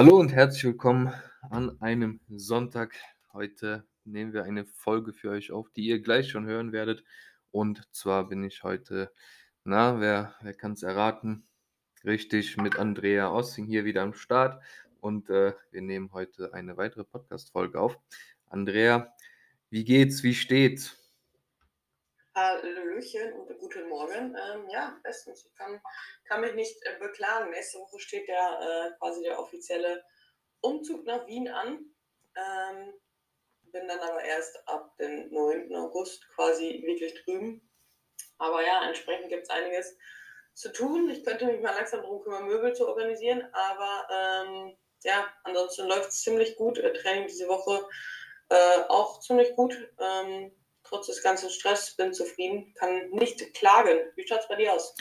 Hallo und herzlich willkommen an einem Sonntag. Heute nehmen wir eine Folge für euch auf, die ihr gleich schon hören werdet. Und zwar bin ich heute, na, wer, wer kann es erraten? Richtig, mit Andrea Ossing hier wieder am Start. Und äh, wir nehmen heute eine weitere Podcast-Folge auf. Andrea, wie geht's? Wie steht's? Hallöchen und guten Morgen. Ähm, ja, bestens. Ich kann, kann mich nicht äh, beklagen. Nächste Woche steht der äh, quasi der offizielle Umzug nach Wien an. Ähm, bin dann aber erst ab dem 9. August quasi wirklich drüben. Aber ja, entsprechend gibt es einiges zu tun. Ich könnte mich mal langsam darum kümmern, Möbel zu organisieren. Aber ähm, ja, ansonsten läuft es ziemlich gut. Äh, Training diese Woche äh, auch ziemlich gut. Ähm, trotz des ganzen Stress, bin zufrieden, kann nicht klagen. Wie schaut es bei dir aus?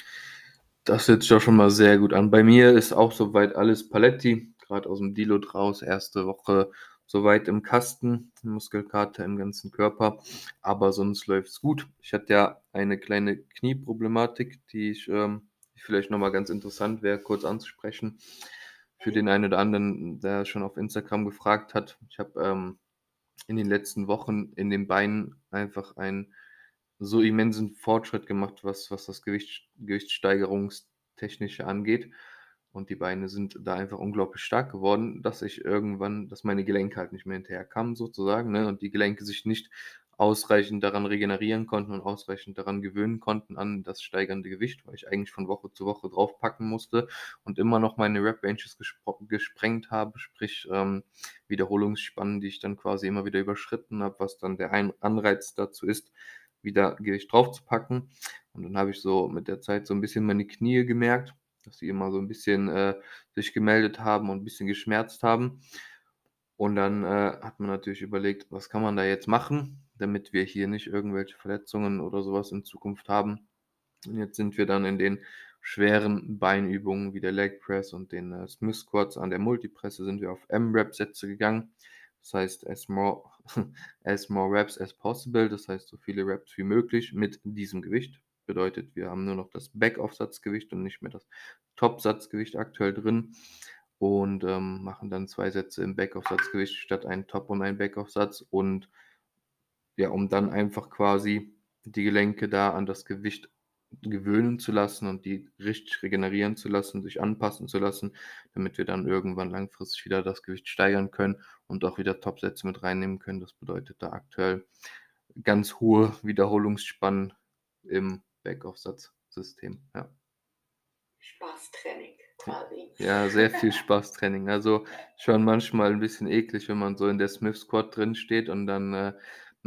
Das hört sich doch schon mal sehr gut an. Bei mir ist auch soweit alles Paletti, gerade aus dem Dilo draus, erste Woche soweit im Kasten, Muskelkater im ganzen Körper, aber sonst läuft es gut. Ich hatte ja eine kleine Knieproblematik, die ich ähm, vielleicht nochmal ganz interessant wäre, kurz anzusprechen. Für den einen oder anderen, der schon auf Instagram gefragt hat. Ich habe ähm, in den letzten Wochen in den Beinen einfach einen so immensen Fortschritt gemacht, was, was das Gewicht, Gewichtssteigerungstechnische angeht. Und die Beine sind da einfach unglaublich stark geworden, dass ich irgendwann, dass meine Gelenke halt nicht mehr hinterherkamen, sozusagen, ne? Und die Gelenke sich nicht ausreichend daran regenerieren konnten und ausreichend daran gewöhnen konnten an das steigernde Gewicht, weil ich eigentlich von Woche zu Woche draufpacken musste und immer noch meine Rep-Ranges gesprengt habe, sprich ähm, Wiederholungsspannen, die ich dann quasi immer wieder überschritten habe, was dann der Ein Anreiz dazu ist, wieder Gewicht draufzupacken. Und dann habe ich so mit der Zeit so ein bisschen meine Knie gemerkt, dass sie immer so ein bisschen äh, sich gemeldet haben und ein bisschen geschmerzt haben. Und dann äh, hat man natürlich überlegt, was kann man da jetzt machen? Damit wir hier nicht irgendwelche Verletzungen oder sowas in Zukunft haben. Und jetzt sind wir dann in den schweren Beinübungen wie der Leg Press und den äh, Smith Squats an der Multipresse sind wir auf M-Rep-Sätze gegangen. Das heißt, as more, as more reps as possible, das heißt so viele Reps wie möglich mit diesem Gewicht. Bedeutet, wir haben nur noch das Back-Off-Satzgewicht und nicht mehr das Top-Satzgewicht aktuell drin und ähm, machen dann zwei Sätze im Back-Off-Satzgewicht statt einen Top- und einen Back-Off-Satz und ja, um dann einfach quasi die Gelenke da an das Gewicht gewöhnen zu lassen und die richtig regenerieren zu lassen, sich anpassen zu lassen, damit wir dann irgendwann langfristig wieder das Gewicht steigern können und auch wieder Topsätze mit reinnehmen können. Das bedeutet da aktuell ganz hohe Wiederholungsspannen im Backaufsatzsystem. Ja. Spaßtraining quasi. Ja, sehr viel Spaßtraining. Also schon manchmal ein bisschen eklig, wenn man so in der Smith Squad drin steht und dann äh,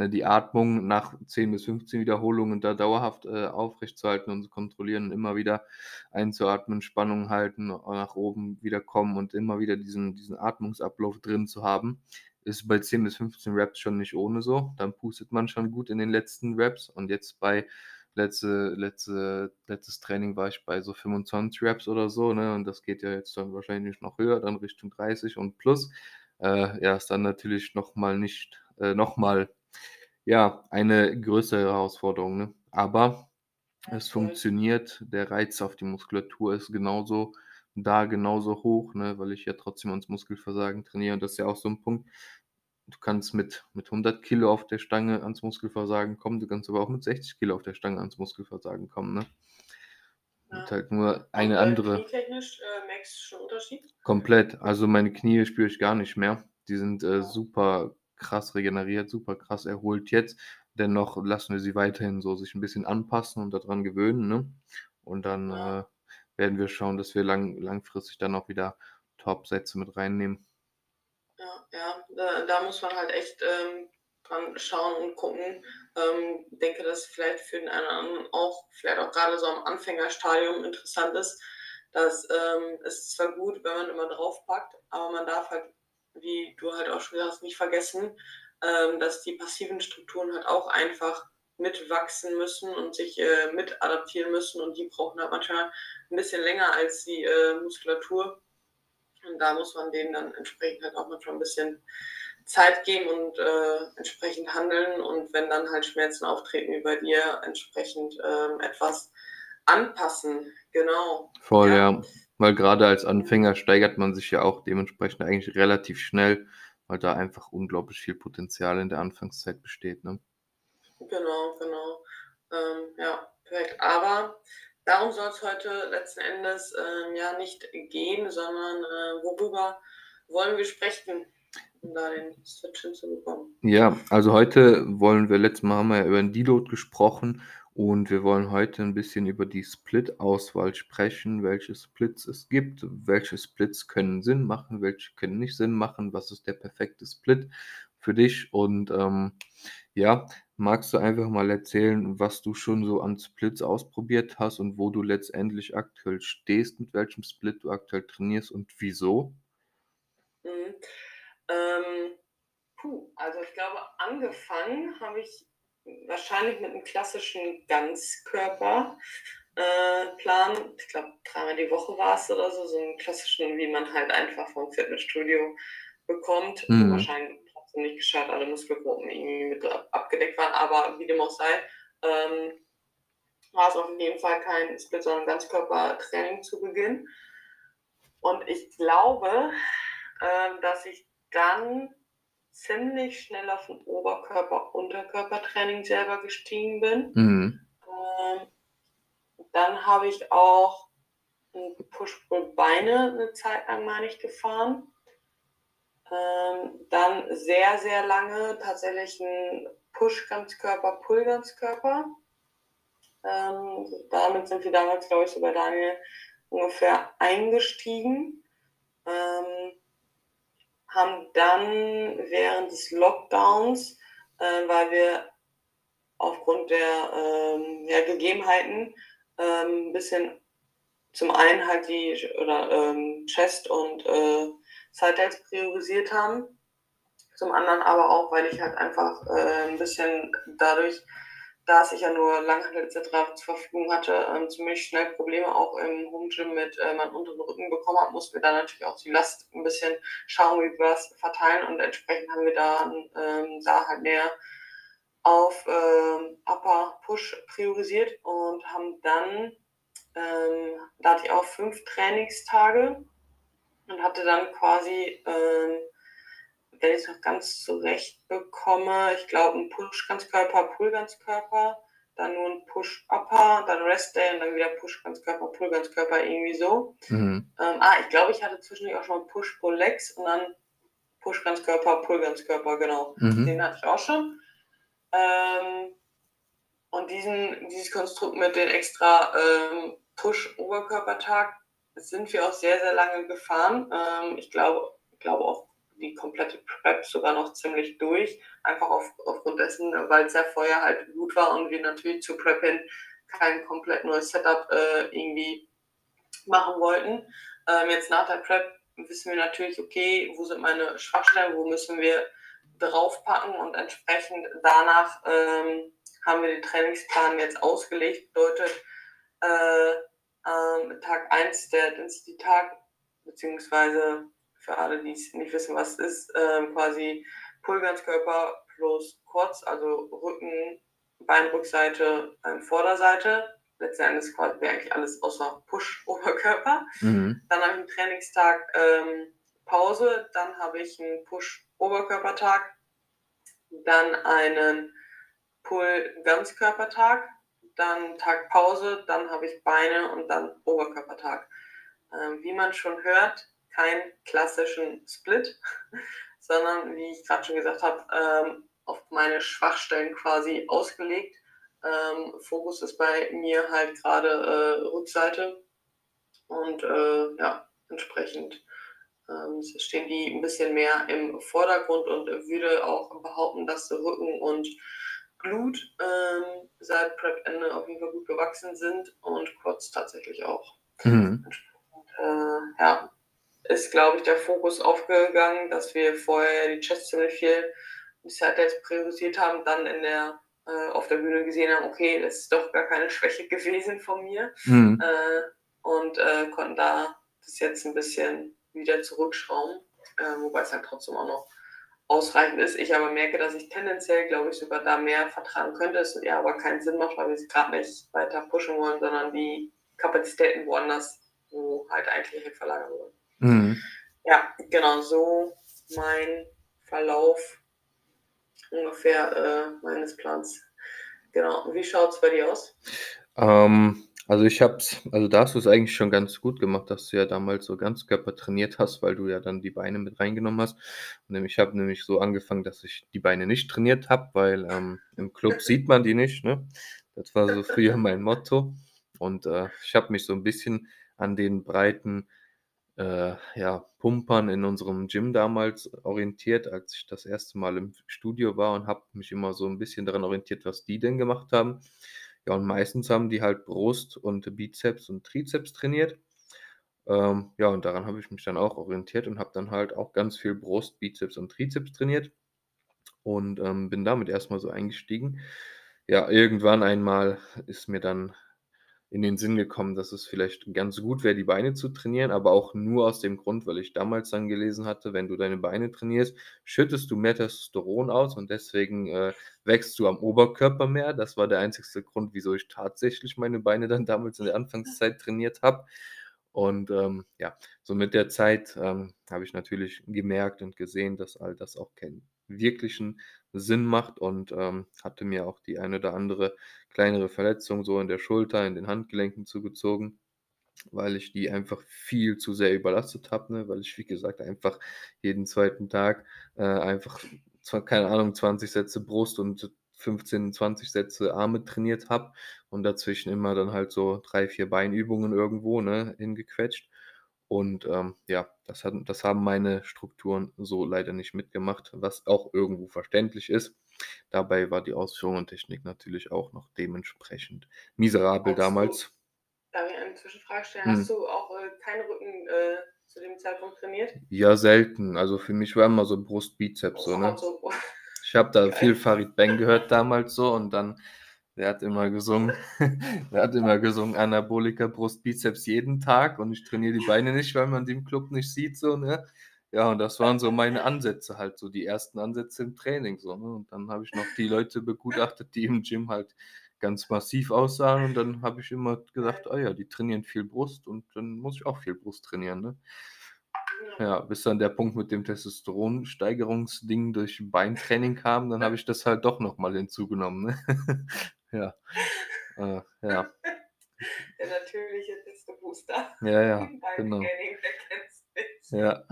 ne, die Atmung nach 10 bis 15 Wiederholungen da dauerhaft äh, aufrechtzuerhalten und zu kontrollieren, immer wieder einzuatmen, Spannung halten, nach oben wieder kommen und immer wieder diesen, diesen Atmungsablauf drin zu haben, ist bei 10 bis 15 Reps schon nicht ohne so. Dann pustet man schon gut in den letzten Reps und jetzt bei letzte, letzte, letztes Training war ich bei so 25 Reps oder so, ne? Und das geht ja jetzt dann wahrscheinlich noch höher, dann Richtung 30 und plus. Äh, ja, ist dann natürlich nochmal nicht, äh, nochmal ja, eine größere Herausforderung, ne? Aber es funktioniert. Der Reiz auf die Muskulatur ist genauso da, genauso hoch, ne? Weil ich ja trotzdem ans Muskelversagen trainiere. Und das ist ja auch so ein Punkt. Du kannst mit, mit 100 Kilo auf der Stange ans Muskelversagen kommen, du kannst aber auch mit 60 Kilo auf der Stange ans Muskelversagen kommen, ne? Ja. Und halt nur eine Und, andere. Knietechnisch äh, merkst du schon Unterschied? Komplett. Also meine Knie spüre ich gar nicht mehr. Die sind äh, super krass regeneriert, super krass erholt jetzt. Dennoch lassen wir sie weiterhin so sich ein bisschen anpassen und daran gewöhnen. Ne? Und dann äh, werden wir schauen, dass wir lang, langfristig dann auch wieder Top-Sätze mit reinnehmen. Ja, ja, da, da muss man halt echt ähm, dran schauen und gucken. Ähm, denke, dass vielleicht für den einen oder anderen auch, vielleicht auch gerade so am Anfängerstadium interessant ist, dass ähm, es ist zwar gut, wenn man immer draufpackt, aber man darf halt, wie du halt auch schon gesagt hast, nicht vergessen, ähm, dass die passiven Strukturen halt auch einfach mitwachsen müssen und sich äh, mit adaptieren müssen und die brauchen halt manchmal ein bisschen länger als die äh, Muskulatur. Und da muss man denen dann entsprechend halt auch manchmal ein bisschen Zeit geben und äh, entsprechend handeln. Und wenn dann halt Schmerzen auftreten wie bei dir, entsprechend ähm, etwas anpassen. Genau. Voll, Ja. ja. Weil gerade als Anfänger steigert man sich ja auch dementsprechend eigentlich relativ schnell, weil da einfach unglaublich viel Potenzial in der Anfangszeit besteht. Ne? Genau, genau. Ähm, ja, perfekt. Aber darum soll es heute letzten Endes ähm, ja nicht gehen, sondern äh, worüber wollen wir sprechen, um da den Switch hinzubekommen? Ja, also heute wollen wir, letztes Mal haben wir ja über den Deload gesprochen und wir wollen heute ein bisschen über die Split-Auswahl sprechen, welche Splits es gibt, welche Splits können Sinn machen, welche können nicht Sinn machen, was ist der perfekte Split für dich und ähm, ja, magst du einfach mal erzählen, was du schon so an Splits ausprobiert hast und wo du letztendlich aktuell stehst, mit welchem Split du aktuell trainierst und wieso? Mhm. Ähm, puh, also ich glaube, angefangen habe ich wahrscheinlich mit einem klassischen Ganzkörperplan. Äh, ich glaube, dreimal die Woche war es oder so, so einen klassischen, wie man halt einfach vom Fitnessstudio bekommt. Mhm. Wahrscheinlich trotzdem nicht gescheit, alle Muskelgruppen irgendwie mit abgedeckt waren, aber wie dem auch sei, ähm, war es auf jeden Fall kein Split, sondern Ganzkörpertraining zu Beginn. Und ich glaube, ähm, dass ich dann ziemlich schnell auf ein Oberkörper-Unterkörpertraining selber gestiegen bin. Mhm. Ähm, dann habe ich auch Push-Pull-Beine eine Zeit lang, meine ich, gefahren. Ähm, dann sehr, sehr lange tatsächlich ein Push-Ganzkörper, Pull-Ganzkörper. Ähm, damit sind wir damals, glaube ich, so bei Daniel ungefähr eingestiegen. Ähm, haben dann während des Lockdowns, äh, weil wir aufgrund der ähm, ja, Gegebenheiten ähm, ein bisschen zum einen halt die oder ähm, Chest und äh, Sideheads priorisiert haben, zum anderen aber auch, weil ich halt einfach äh, ein bisschen dadurch da ich ja nur Langhandel etc. zur Verfügung hatte, ähm, ziemlich schnell Probleme auch im Home Gym mit äh, meinem unteren Rücken bekommen habe, mussten wir dann natürlich auch die Last ein bisschen schauen, wie wir es verteilen und entsprechend haben wir dann ähm, da halt mehr auf ähm, Upper Push priorisiert und haben dann, ähm, da hatte ich auch fünf Trainingstage und hatte dann quasi ähm, wenn ich es noch ganz zurecht bekomme, ich glaube, ein Push-Ganzkörper, Pull-Ganzkörper, dann nur ein Push-Upper, dann Rest-Day und dann wieder Push-Ganzkörper, Pull-Ganzkörper, irgendwie so. Mhm. Ähm, ah, ich glaube, ich hatte zwischendurch auch schon Push-Pull-Legs und dann Push-Ganzkörper, Pull-Ganzkörper, genau. Mhm. Den hatte ich auch schon. Ähm, und diesen, dieses Konstrukt mit den extra ähm, Push-Oberkörpertag sind wir auch sehr, sehr lange gefahren. Ähm, ich glaube, ich glaube auch die komplette Prep sogar noch ziemlich durch. Einfach auf, aufgrund dessen, weil es ja vorher halt gut war und wir natürlich zu Prep hin kein komplett neues Setup äh, irgendwie machen wollten. Ähm, jetzt nach der Prep wissen wir natürlich, okay, wo sind meine Schwachstellen, wo müssen wir draufpacken und entsprechend danach ähm, haben wir den Trainingsplan jetzt ausgelegt. Bedeutet, äh, äh, Tag 1 der Density-Tag, beziehungsweise für alle, die es nicht wissen, was es ist, ähm, quasi Pullganzkörper plus Quads, also Rücken, Beinrückseite, ähm, Vorderseite. Letzten Endes quasi eigentlich alles außer Push-Oberkörper. Mhm. Dann habe ich einen Trainingstag ähm, Pause, dann habe ich einen Push-Oberkörpertag, dann einen Pull-Ganzkörpertag, dann Tag Pause, dann habe ich Beine und dann Oberkörpertag. Ähm, wie man schon hört, keinen klassischen Split, sondern wie ich gerade schon gesagt habe, ähm, auf meine Schwachstellen quasi ausgelegt. Ähm, Fokus ist bei mir halt gerade äh, Rückseite und äh, ja, entsprechend ähm, stehen die ein bisschen mehr im Vordergrund und würde auch behaupten, dass Rücken und Glut ähm, seit Prep-Ende auf jeden Fall gut gewachsen sind und kurz tatsächlich auch. Mhm. Äh, ja, ist, glaube ich, der Fokus aufgegangen, dass wir vorher die Chess ziemlich viel jetzt priorisiert haben, dann in der äh, auf der Bühne gesehen haben, okay, das ist doch gar keine Schwäche gewesen von mir mhm. äh, und äh, konnten da das jetzt ein bisschen wieder zurückschrauben, äh, wobei es halt trotzdem auch noch ausreichend ist. Ich aber merke, dass ich tendenziell, glaube ich, sogar da mehr vertragen könnte, es ja aber keinen Sinn macht, weil wir sie gerade nicht weiter pushen wollen, sondern die Kapazitäten woanders wo halt eigentlich verlagert wurde. Mhm. Ja, genau, so mein Verlauf ungefähr äh, meines Plans. Genau. Wie schaut es bei dir aus? Ähm, also ich hab's, also da hast du es eigentlich schon ganz gut gemacht, dass du ja damals so Ganzkörper trainiert hast, weil du ja dann die Beine mit reingenommen hast. Und ich habe nämlich so angefangen, dass ich die Beine nicht trainiert habe, weil ähm, im Club sieht man die nicht. Ne? Das war so früher mein Motto. Und äh, ich habe mich so ein bisschen an den breiten äh, ja, Pumpern in unserem Gym damals orientiert, als ich das erste Mal im Studio war und habe mich immer so ein bisschen daran orientiert, was die denn gemacht haben. Ja, und meistens haben die halt Brust und Bizeps und Trizeps trainiert. Ähm, ja, und daran habe ich mich dann auch orientiert und habe dann halt auch ganz viel Brust, Bizeps und Trizeps trainiert und ähm, bin damit erstmal so eingestiegen. Ja, irgendwann einmal ist mir dann in den Sinn gekommen, dass es vielleicht ganz gut wäre, die Beine zu trainieren, aber auch nur aus dem Grund, weil ich damals dann gelesen hatte, wenn du deine Beine trainierst, schüttest du mehr Testosteron aus und deswegen äh, wächst du am Oberkörper mehr. Das war der einzigste Grund, wieso ich tatsächlich meine Beine dann damals in der Anfangszeit trainiert habe. Und ähm, ja, so mit der Zeit ähm, habe ich natürlich gemerkt und gesehen, dass all das auch keinen wirklichen Sinn macht und ähm, hatte mir auch die eine oder andere kleinere Verletzung so in der Schulter, in den Handgelenken zugezogen, weil ich die einfach viel zu sehr überlastet habe, ne? weil ich, wie gesagt, einfach jeden zweiten Tag äh, einfach, keine Ahnung, 20 Sätze Brust und 15, 20 Sätze Arme trainiert habe und dazwischen immer dann halt so drei, vier Beinübungen irgendwo ne, hingequetscht. Und ähm, ja, das, hat, das haben meine Strukturen so leider nicht mitgemacht, was auch irgendwo verständlich ist. Dabei war die Ausführung und Technik natürlich auch noch dementsprechend miserabel Hast du, damals. darf ich eine Zwischenfrage stellen? Hm. Hast du auch äh, keinen Rücken äh, zu dem Zeitpunkt trainiert? Ja, selten. Also für mich war immer so Brust, Bizeps. Oh, so, ne? So. Ich habe da Geil. viel Farid Bang gehört damals so und dann der hat immer gesungen, der hat immer gesungen, Anabolika, Brust, Bizeps jeden Tag und ich trainiere die Beine nicht, weil man die im Club nicht sieht, so, ne? Ja, und das waren so meine Ansätze halt, so die ersten Ansätze im Training, so, ne? Und dann habe ich noch die Leute begutachtet, die im Gym halt ganz massiv aussahen und dann habe ich immer gesagt, oh ja, die trainieren viel Brust und dann muss ich auch viel Brust trainieren, ne? Ja, bis dann der Punkt mit dem Testosteronsteigerungsding durch Beintraining kam, dann habe ich das halt doch nochmal hinzugenommen. Ne? ja. Äh, ja. Der natürliche Testo-Booster. Ja, ja, genau. Ja.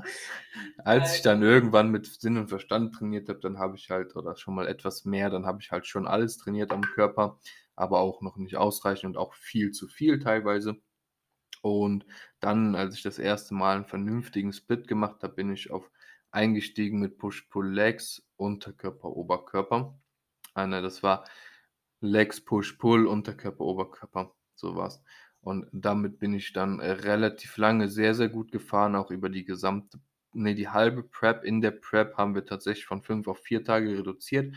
Als ich dann irgendwann mit Sinn und Verstand trainiert habe, dann habe ich halt, oder schon mal etwas mehr, dann habe ich halt schon alles trainiert am Körper, aber auch noch nicht ausreichend und auch viel zu viel teilweise. Und dann, als ich das erste Mal einen vernünftigen Split gemacht habe, bin ich auf eingestiegen mit Push-Pull-Legs, Unterkörper, Oberkörper. Ah, ne, das war Legs, Push-Pull, Unterkörper, Oberkörper, so war's. Und damit bin ich dann äh, relativ lange sehr, sehr gut gefahren, auch über die gesamte, ne, die halbe Prep. In der Prep haben wir tatsächlich von fünf auf vier Tage reduziert.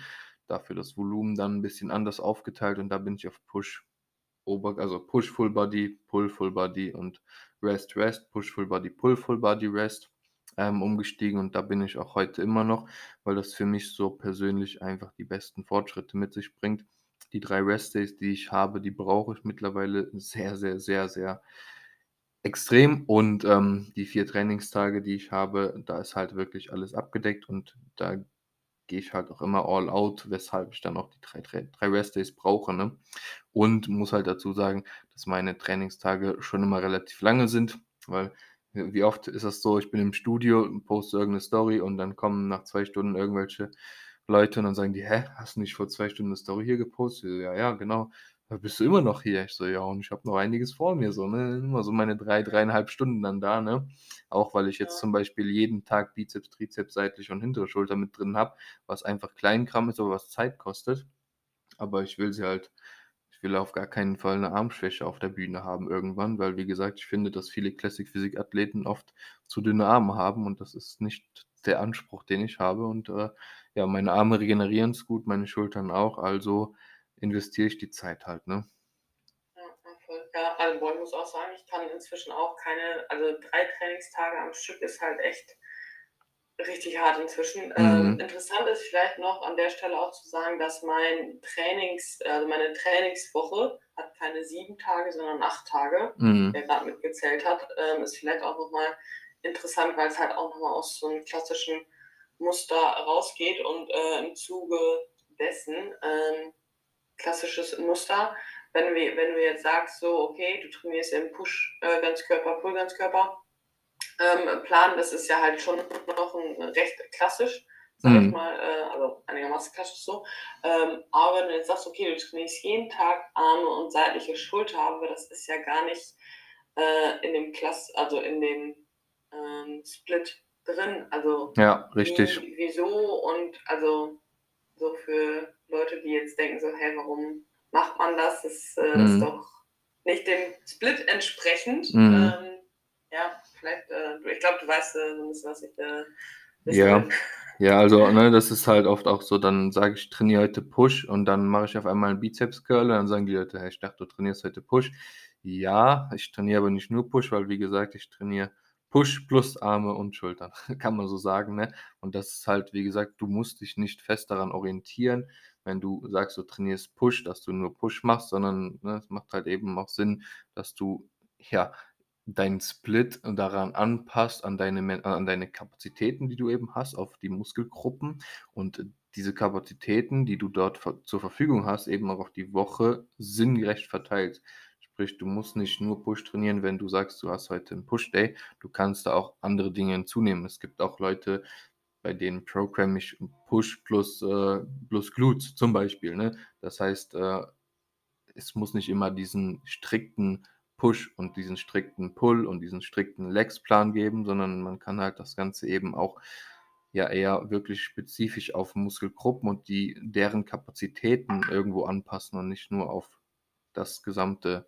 Dafür das Volumen dann ein bisschen anders aufgeteilt und da bin ich auf Push Ober, also Push Full Body, Pull Full Body und Rest Rest, Push Full Body, Pull Full Body Rest ähm, umgestiegen und da bin ich auch heute immer noch, weil das für mich so persönlich einfach die besten Fortschritte mit sich bringt. Die drei Rest Days, die ich habe, die brauche ich mittlerweile sehr, sehr, sehr, sehr extrem und ähm, die vier Trainingstage, die ich habe, da ist halt wirklich alles abgedeckt und da gehe ich halt auch immer all out, weshalb ich dann auch die drei, drei, drei Rest-Days brauche. Ne? Und muss halt dazu sagen, dass meine Trainingstage schon immer relativ lange sind, weil wie oft ist das so, ich bin im Studio, poste irgendeine Story und dann kommen nach zwei Stunden irgendwelche Leute und dann sagen die, hä, hast du nicht vor zwei Stunden eine Story hier gepostet? Ja, ja, genau bist du immer noch hier? Ich so, ja, und ich habe noch einiges vor mir, so, ne? Immer so meine drei, dreieinhalb Stunden dann da, ne? Auch weil ich jetzt ja. zum Beispiel jeden Tag Bizeps, Trizeps, seitlich und hintere Schulter mit drin habe, was einfach Kleinkram ist, aber was Zeit kostet. Aber ich will sie halt, ich will auf gar keinen Fall eine Armschwäche auf der Bühne haben irgendwann, weil, wie gesagt, ich finde, dass viele Classic-Physik-Athleten oft zu dünne Arme haben und das ist nicht der Anspruch, den ich habe. Und äh, ja, meine Arme regenerieren es gut, meine Schultern auch, also investiere ich die Zeit halt, ne? Ja, voll. Ja, also ich muss auch sagen, ich kann inzwischen auch keine, also drei Trainingstage am Stück ist halt echt richtig hart inzwischen. Ähm, mhm. interessant ist vielleicht noch an der Stelle auch zu sagen, dass mein Trainings, also meine Trainingswoche hat keine sieben Tage, sondern acht Tage. Mhm. Wer gerade mitgezählt hat, ähm, ist vielleicht auch nochmal interessant, weil es halt auch nochmal aus so einem klassischen Muster rausgeht und äh, im Zuge dessen ähm, klassisches Muster, wenn, wir, wenn du jetzt sagst, so, okay, du trainierst im Push-Ganzkörper, äh, Pull-Ganzkörper, ähm, Plan, das ist ja halt schon noch ein, recht klassisch, sag mhm. ich mal, äh, also einigermaßen klassisch so. Ähm, aber wenn du jetzt sagst, okay, du trainierst jeden Tag Arme und seitliche Schulter, aber das ist ja gar nicht äh, in dem Klass, also in dem ähm, Split drin. Also ja, richtig. Wie, wieso und also so für Leute, die jetzt denken, so, hey, warum macht man das? Das äh, mhm. ist doch nicht dem Split entsprechend. Mhm. Ähm, ja, vielleicht, äh, ich glaube, du weißt äh, so ein bisschen, was ich äh, ja. Ja, also ne, das ist halt oft auch so, dann sage ich, trainiere heute Push und dann mache ich auf einmal einen Bizeps-Curl und dann sagen die Leute, hey, ich dachte, du trainierst heute Push. Ja, ich trainiere aber nicht nur Push, weil wie gesagt, ich trainiere Push plus Arme und Schultern, kann man so sagen. Ne? Und das ist halt, wie gesagt, du musst dich nicht fest daran orientieren, wenn du sagst, du trainierst Push, dass du nur Push machst, sondern ne, es macht halt eben auch Sinn, dass du ja deinen Split daran anpasst, an deine, an deine Kapazitäten, die du eben hast, auf die Muskelgruppen und diese Kapazitäten, die du dort zur Verfügung hast, eben auch auf die Woche sinngerecht verteilt. Sprich, du musst nicht nur Push trainieren, wenn du sagst, du hast heute einen Push-Day. Du kannst da auch andere Dinge hinzunehmen. Es gibt auch Leute, bei denen programme ich Push plus, äh, plus Glutes zum Beispiel. Ne? Das heißt, äh, es muss nicht immer diesen strikten Push und diesen strikten Pull und diesen strikten Legs-Plan geben, sondern man kann halt das Ganze eben auch ja eher wirklich spezifisch auf Muskelgruppen und die deren Kapazitäten irgendwo anpassen und nicht nur auf das gesamte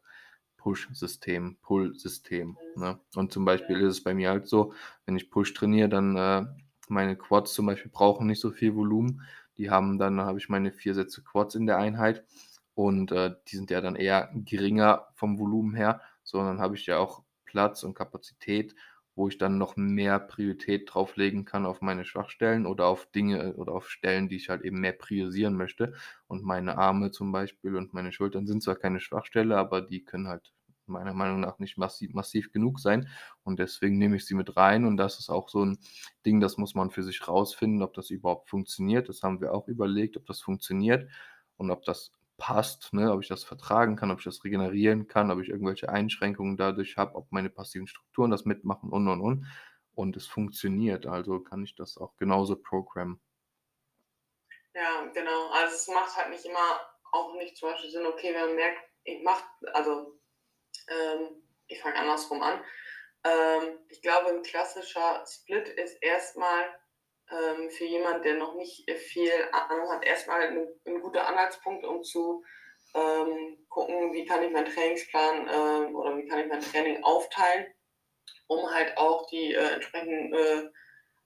Push-System, Pull-System. Ne? Und zum Beispiel ist es bei mir halt so, wenn ich Push trainiere, dann äh, meine Quads zum Beispiel brauchen nicht so viel Volumen. Die haben dann, habe ich meine vier Sätze Quads in der Einheit und äh, die sind ja dann eher geringer vom Volumen her, sondern habe ich ja auch Platz und Kapazität, wo ich dann noch mehr Priorität drauflegen kann auf meine Schwachstellen oder auf Dinge oder auf Stellen, die ich halt eben mehr priorisieren möchte. Und meine Arme zum Beispiel und meine Schultern sind zwar keine Schwachstelle, aber die können halt meiner Meinung nach nicht massiv, massiv genug sein. Und deswegen nehme ich sie mit rein. Und das ist auch so ein Ding, das muss man für sich rausfinden, ob das überhaupt funktioniert. Das haben wir auch überlegt, ob das funktioniert und ob das passt, ne? ob ich das vertragen kann, ob ich das regenerieren kann, ob ich irgendwelche Einschränkungen dadurch habe, ob meine passiven Strukturen das mitmachen und und und. Und es funktioniert, also kann ich das auch genauso programmen. Ja, genau. Also es macht halt nicht immer auch nicht zum Beispiel Sinn, okay, wenn man merkt, ich mache, also ähm, ich fange andersrum an. Ähm, ich glaube, ein klassischer Split ist erstmal ähm, für jemanden, der noch nicht viel Ahnung hat, erstmal ein, ein guter Anhaltspunkt, um zu ähm, gucken, wie kann ich meinen Trainingsplan äh, oder wie kann ich mein Training aufteilen, um halt auch die äh, entsprechenden äh,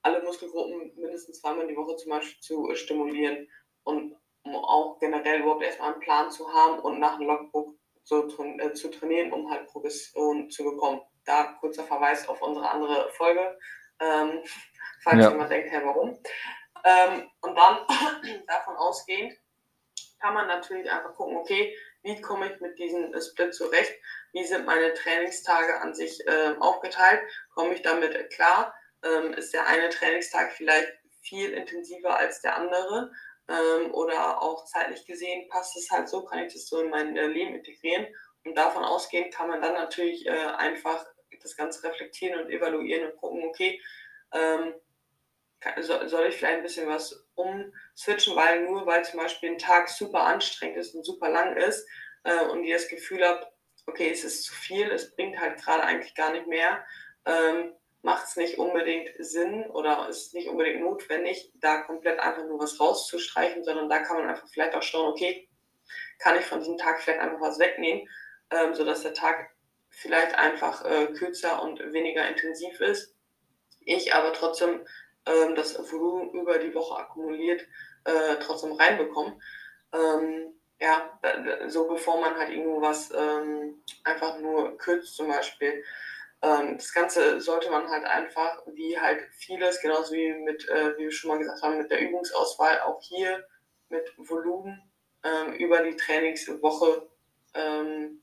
alle Muskelgruppen mindestens zweimal die Woche zum Beispiel zu stimulieren und um auch generell überhaupt erstmal einen Plan zu haben und nach einem Logbook so, äh, zu trainieren, um halt Progression zu bekommen. Da kurzer Verweis auf unsere andere Folge. Ähm, falls ja. jemand denkt, hey, warum? Ähm, und dann davon ausgehend kann man natürlich einfach gucken, okay, wie komme ich mit diesem Split zurecht? Wie sind meine Trainingstage an sich äh, aufgeteilt? Komme ich damit klar? Ähm, ist der eine Trainingstag vielleicht viel intensiver als der andere? Ähm, oder auch zeitlich gesehen passt es halt so, kann ich das so in mein äh, Leben integrieren? Und davon ausgehend kann man dann natürlich äh, einfach das Ganze reflektieren und evaluieren und gucken, okay, ähm, soll ich vielleicht ein bisschen was umswitchen, weil nur weil zum Beispiel ein Tag super anstrengend ist und super lang ist äh, und ihr das Gefühl habt, okay, es ist zu viel, es bringt halt gerade eigentlich gar nicht mehr, ähm, macht es nicht unbedingt Sinn oder ist nicht unbedingt notwendig, da komplett einfach nur was rauszustreichen, sondern da kann man einfach vielleicht auch schauen, okay, kann ich von diesem Tag vielleicht einfach was wegnehmen, ähm, sodass der Tag vielleicht einfach äh, kürzer und weniger intensiv ist. Ich aber trotzdem ähm, das Volumen über die Woche akkumuliert äh, trotzdem reinbekommen. Ähm, ja, so bevor man halt irgendwo was ähm, einfach nur kürzt zum Beispiel. ähm, das Ganze sollte man halt einfach, wie halt vieles, genauso wie mit, äh, wie wir schon mal gesagt haben, mit der Übungsauswahl, auch hier mit Volumen ähm, über die Trainingswoche ähm,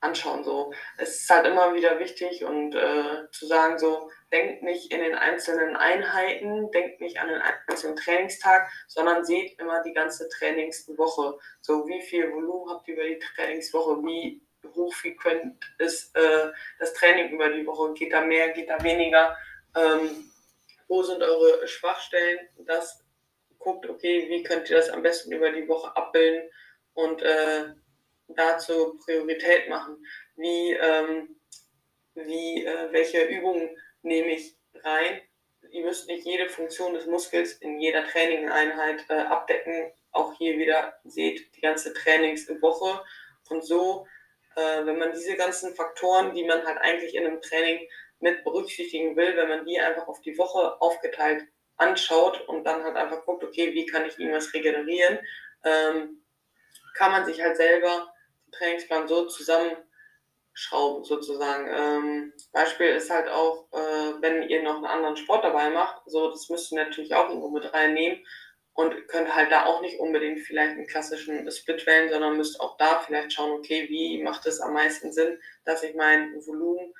anschauen. So. Es ist halt immer wieder wichtig und äh, zu sagen, so, denkt nicht in den einzelnen Einheiten, denkt nicht an den einzelnen Trainingstag, sondern seht immer die ganze Trainingswoche. So, wie viel Volumen habt ihr über die Trainingswoche? Wie hochfrequent ist äh, das Training über die Woche? Geht da mehr, geht da weniger? Ähm, wo sind eure Schwachstellen? Das guckt, okay, wie könnt ihr das am besten über die Woche abbilden und äh, dazu Priorität machen. Wie, ähm, wie äh, welche Übungen nehme ich rein? Ihr müsst nicht jede Funktion des Muskels in jeder Trainingeinheit äh, abdecken. Auch hier wieder seht die ganze Trainingswoche. Und so, äh, wenn man diese ganzen Faktoren, die man halt eigentlich in einem Training mit berücksichtigen will, wenn man die einfach auf die Woche aufgeteilt anschaut und dann halt einfach guckt, okay, wie kann ich irgendwas regenerieren, ähm, kann man sich halt selber den Trainingsplan so zusammenschrauben, sozusagen. Ähm, Beispiel ist halt auch, äh, wenn ihr noch einen anderen Sport dabei macht, so das müsst ihr natürlich auch irgendwo mit reinnehmen und könnt halt da auch nicht unbedingt vielleicht einen klassischen Split wählen, sondern müsst auch da vielleicht schauen, okay, wie macht es am meisten Sinn, dass ich mein Volumen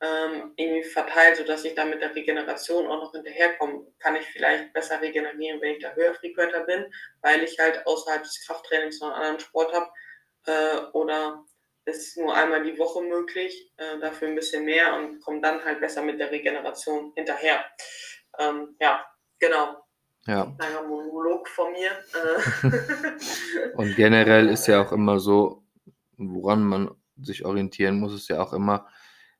ähm, irgendwie verteilt, sodass ich da mit der Regeneration auch noch hinterherkomme. Kann ich vielleicht besser regenerieren, wenn ich da höher frequenter bin, weil ich halt außerhalb des Krafttrainings noch einen anderen Sport habe äh, oder ist nur einmal die Woche möglich, äh, dafür ein bisschen mehr und komme dann halt besser mit der Regeneration hinterher. Ähm, ja, genau. Ja. Langer Monolog von mir. Äh. und generell ist ja auch immer so, woran man sich orientieren muss, ist ja auch immer,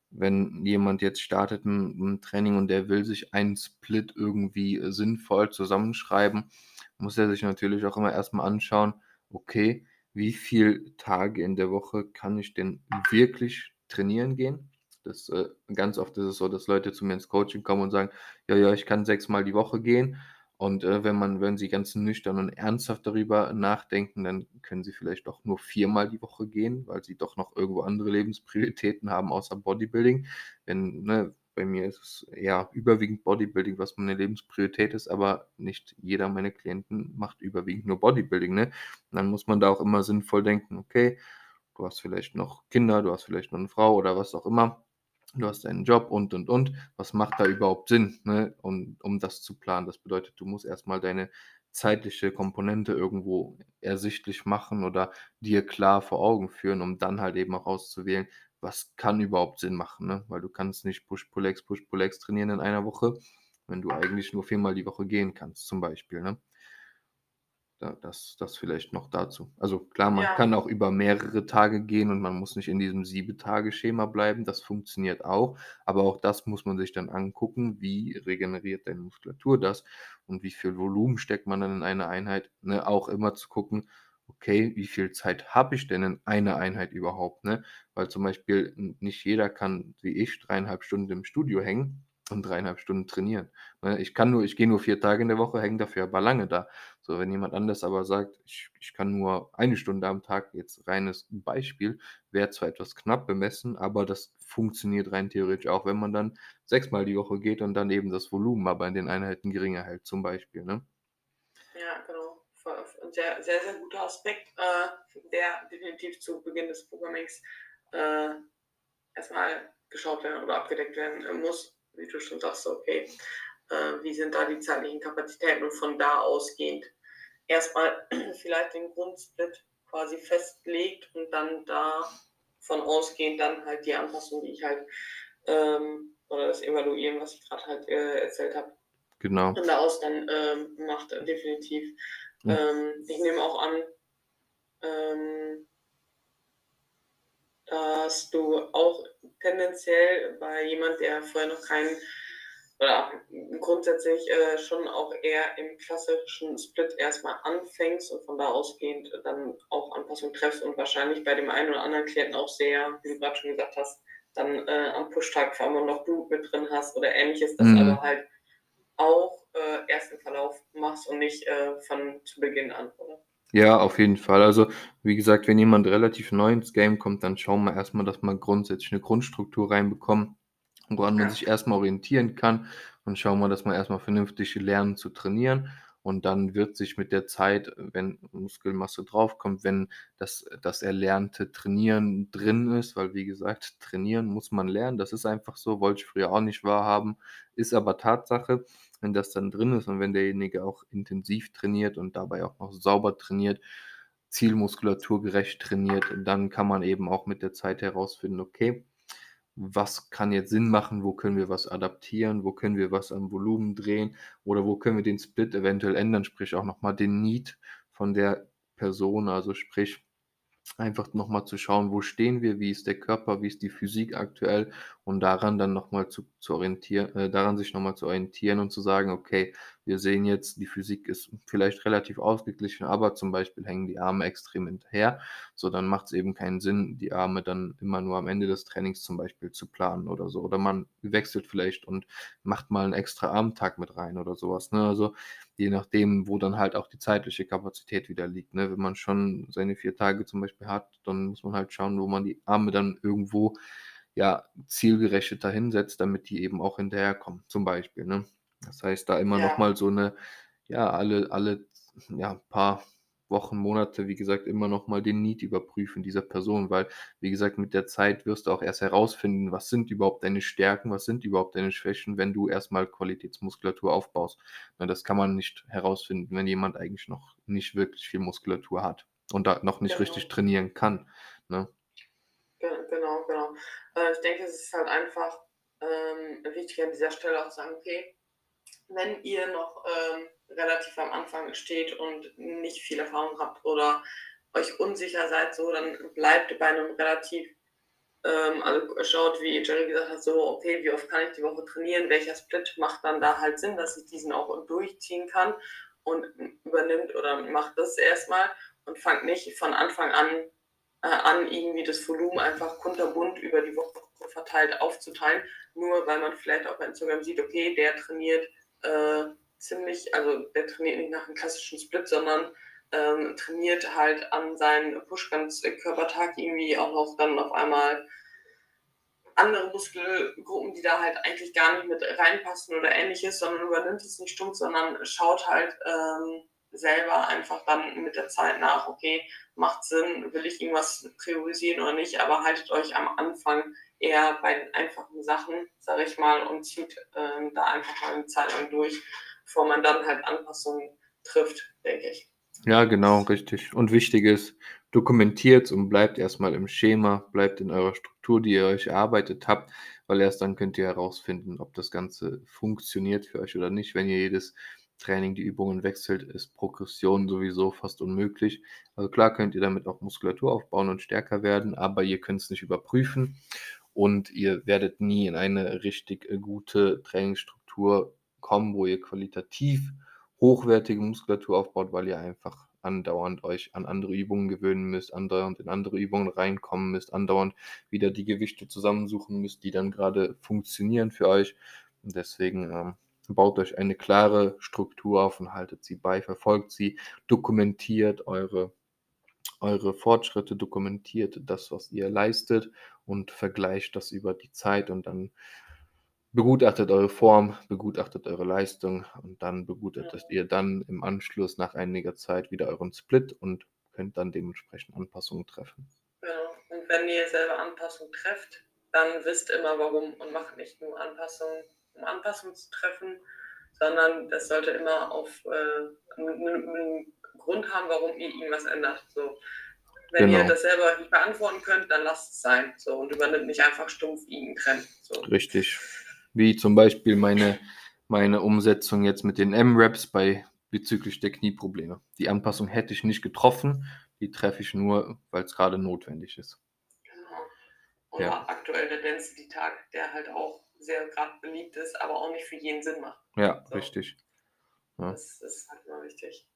wenn jemand jetzt startet im Training und der will sich einen Split irgendwie äh, sinnvoll zusammenschreiben, muss er sich natürlich auch immer erstmal anschauen, okay, wie viele Tage in der Woche kann ich denn wirklich trainieren gehen? Das, äh, ganz oft ist es so, dass Leute zu mir ins Coaching kommen und sagen, ja, ja, ich kann sechsmal die Woche gehen und äh, wenn man, wenn Sie ganz nüchtern und ernsthaft darüber nachdenken, dann können Sie vielleicht doch nur viermal die Woche gehen, weil Sie doch noch irgendwo andere Lebensprioritäten haben außer Bodybuilding. Wenn, ne, bei mir ist es eher überwiegend Bodybuilding, was meine Lebenspriorität ist, aber nicht jeder meiner Klienten macht überwiegend nur Bodybuilding. Ne? Und dann muss man da auch immer sinnvoll denken, okay, du hast vielleicht noch Kinder, du hast vielleicht noch eine Frau oder was auch immer du hast einen Job und und und. Was macht da überhaupt Sinn, ne? um, um das zu planen? Das bedeutet, du musst erstmal deine zeitliche Komponente irgendwo ersichtlich machen oder dir klar vor Augen führen, um dann halt eben auch auszuwählen, was kann überhaupt Sinn machen, ne? Weil du kannst nicht Push-Pull-Legs, Push-Pull-Legs trainieren in einer Woche, wenn du eigentlich nur viermal die Woche gehen kannst, zum Beispiel, ne? das, das vielleicht noch dazu. Also klar, man ja. kann auch über mehrere Tage gehen und man muss nicht in diesem Sieben-Tage-Schema bleiben. Das funktioniert auch. Aber auch das muss man sich dann angucken. Wie regeneriert deine Muskulatur das und wie viel Volumen steckt man dann in eine Einheit? Ne? Auch immer zu gucken, okay, wie viel Zeit habe ich denn in einer Einheit überhaupt? Ne? Weil zum Beispiel nicht jeder kann, wie ich, dreieinhalb Stunden im Studio hängen und dreieinhalb Stunden trainieren. Ne? Ich kann nur, ich gehe nur vier Tage in der Woche, hänge dafür aber lange da. So, wenn jemand anders aber sagt, ich, ich kann nur eine Stunde am Tag, jetzt reines Beispiel, wäre zwar etwas knapp bemessen, aber das funktioniert rein theoretisch auch, wenn man dann sechsmal die Woche geht und dann eben das Volumen aber in den Einheiten geringer hält, zum Beispiel. Ne? Ja, genau. Sehr, sehr, sehr guter Aspekt, äh, der definitiv zu Beginn des Programmings äh, erstmal geschaut werden oder abgedeckt werden muss wie du schon sagst, okay, äh, wie sind da die zeitlichen Kapazitäten und von da ausgehend erstmal vielleicht den Grundsplit quasi festlegt und dann davon ausgehend dann halt die Anpassung, die ich halt ähm, oder das Evaluieren, was ich gerade halt äh, erzählt habe, genau. von da aus dann ähm, macht, definitiv. Ja. Ähm, ich nehme auch an, ähm, dass du auch tendenziell bei jemand, der vorher noch keinen oder grundsätzlich äh, schon auch eher im klassischen Split erstmal anfängst und von da ausgehend dann auch Anpassungen treffst und wahrscheinlich bei dem einen oder anderen Klienten auch sehr, wie du gerade schon gesagt hast, dann äh, am Pushtag vor allem noch Blut mit drin hast oder ähnliches, das mhm. aber halt auch äh, erst im Verlauf machst und nicht äh, von zu Beginn an, oder? Ja, auf jeden Fall. Also, wie gesagt, wenn jemand relativ neu ins Game kommt, dann schauen wir erstmal, dass wir grundsätzlich eine Grundstruktur reinbekommen. woran man Ja. sich erstmal orientieren kann und schauen wir, dass man erstmal vernünftig lernt zu trainieren und dann wird sich mit der Zeit, wenn Muskelmasse draufkommt, wenn das das erlernte Trainieren drin ist weil wie gesagt, trainieren muss man lernen. Das ist einfach so, wollte ich früher auch nicht wahrhaben, ist aber Tatsache. Wenn das dann drin ist und wenn derjenige auch intensiv trainiert und dabei auch noch sauber trainiert, zielmuskulaturgerecht trainiert, dann kann man eben auch mit der Zeit herausfinden: „Okay, was kann jetzt Sinn machen? Wo können wir was adaptieren? Wo können wir was am Volumen drehen? Oder wo können wir den Split eventuell ändern?“ Sprich auch noch mal den Need von der Person, also sprich einfach noch mal zu schauen, wo stehen wir, wie ist der Körper, wie ist die Physik aktuell und daran dann noch mal zu zu orientieren äh, daran sich noch mal zu orientieren und zu sagen: „Okay, wir sehen jetzt, die Physik ist vielleicht relativ ausgeglichen, aber zum Beispiel hängen die Arme extrem hinterher.“ So, dann macht's eben keinen Sinn, die Arme dann immer nur am Ende des Trainings zum Beispiel zu planen oder so. Oder man wechselt vielleicht und macht mal 'n extra Armtag mit rein oder so was, ne? Also, je nachdem, wo dann halt auch die zeitliche Kapazität wieder liegt, ne? Wenn man schon seine 4 Tage zum Beispiel hat, dann muss man halt schauen, wo man die Arme dann irgendwo, ja, zielgerichteter hinsetzt, damit die eben auch hinterherkommen, zum Beispiel, ne? Das heißt, da immer noch Ja. mal so 'ne ja, alle alle, ja, paar Wochen, Monate, wie gesagt, immer noch mal den Need überprüfen dieser Person, weil, wie gesagt, mit der Zeit wirst du auch erst herausfinden, was sind überhaupt deine Stärken, was sind überhaupt deine Schwächen, wenn du erst mal Qualitätsmuskulatur aufbaust. Ne, das kann man nicht herausfinden, wenn jemand eigentlich noch nicht wirklich viel Muskulatur hat und da noch nicht richtig Genau. trainieren kann, ne? Ge genau, genau. Äh, ich denke, es ist halt einfach, ähm, wichtig an dieser Stelle auch zu sagen: „Okay, wenn ihr noch, ähm, relativ am Anfang steht und nicht viel Erfahrung habt oder euch unsicher seid so, dann bleibt bei 'nem relativ ähm, also schaut, wie Jerry gesagt hat, so: „Okay, wie oft kann ich die Woche trainieren? Welcher Split macht dann da halt Sinn, dass ich diesen auch durchziehen kann?“ Und übernimmt oder macht das erst mal und fangt nicht von Anfang an äh, an, irgendwie das Volumen einfach kunterbunt über die Woche verteilt aufzuteilen, nur weil man vielleicht auch bei Instagram sieht, okay, der trainiert, äh, ziemlich also der trainiert nicht nach 'nem klassischen Split, sondern, ähm, trainiert halt an seinen Push-Ganzkörpertag irgendwie auch noch dann auf einmal andere Muskelgruppen, die da halt eigentlich gar nicht mit reinpassen oder Ähnliches, sondern übernimmt es nicht stumpf, sondern schaut halt, ähm, selber einfach dann mit der Zeit nach: „Okay, macht Sinn? Will ich irgendwas priorisieren oder nicht?“ Aber haltet euch am Anfang eher bei den einfachen Sachen, sage ich mal, und zieht, ähm, da einfach mal 'ne Zeit lang durch, bevor man dann halt Anpassungen trifft, denke ich. Ja, genau, richtig. Und wichtig ist, dokumentiert's und bleibt erst mal im Schema, bleibt in eurer Struktur, die ihr euch erarbeitet habt, weil erst dann könnt ihr herausfinden, ob das Ganze funktioniert für euch oder nicht. Wenn ihr jedes Training die Übungen wechselt, ist Progression sowieso fast unmöglich. Also klar könnt ihr damit auch Muskulatur aufbauen und stärker werden, aber ihr könnt's nicht überprüfen und ihr werdet nie in eine richtig, äh, gute Trainingsstruktur kommen, wo ihr qualitativ hochwertige Muskulatur aufbaut, weil ihr einfach andauernd euch an andere Übungen gewöhnen müsst, andauernd in andere Übungen reinkommen müsst, andauernd wieder die Gewichte zusammensuchen müsst, die dann grade funktionieren für euch. Und deswegen, ähm, baut euch eine klare Struktur auf und haltet sie bei, verfolgt sie, dokumentiert eure eure Fortschritte, dokumentiert das, was ihr leistet und vergleicht das über die Zeit und dann begutachtet eure Form, begutachtet eure Leistung und dann begutachtet ihr dann im Anschluss nach einiger Zeit wieder euren Split und könnt dann dementsprechend Anpassungen treffen. Genau. Und wenn ihr selber Anpassungen trefft, dann wisst immer warum und macht nicht nur Anpassungen, um Anpassungen zu treffen, sondern das sollte immer auf, äh 'n 'n 'n Grund haben, warum ihr irgendwas ändert, so. Wenn ihr Genau. das selber nicht beantworten könnt, dann lasst es sein, so und übernimmt nicht einfach stumpf irgend 'n Trend, so. Richtig. Wie zum Beispiel meine meine Umsetzung jetzt mit den M-Reps bei bezüglich der Knieprobleme. Die Anpassung hätte ich nicht getroffen, die treffe ich nur, weil's grade notwendig ist. Genau. Oder Ja. aktuell der Density-Tag, der halt auch sehr grad beliebt ist, aber auch nicht für jeden Sinn macht. Ja, So. richtig. Ja. Das ist halt immer wichtig.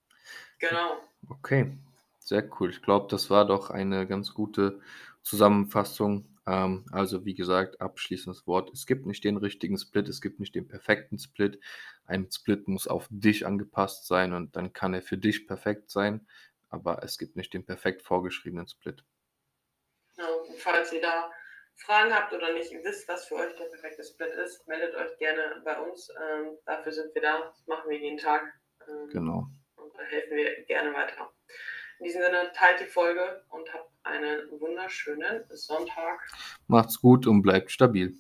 Genau. Okay, sehr cool. Ich glaube, das war doch eine ganz gute Zusammenfassung. Ähm, also wie gesagt, abschließendes Wort: Es gibt nicht den richtigen Split, es gibt nicht den perfekten Split. Ein Split muss auf dich angepasst sein und dann kann er für dich perfekt sein, aber es gibt nicht den perfekt vorgeschriebenen Split. Genau. Und falls ihr da Fragen habt oder nicht wisst, was für euch der perfekte Split ist, meldet euch gerne bei uns. Ähm, dafür sind wir da. Das machen wir jeden Tag. Ähm, genau. Und da helfen wir gerne weiter. In diesem Sinne, teilt die Folge und habt einen wunderschönen Sonntag. Macht's gut und bleibt stabil.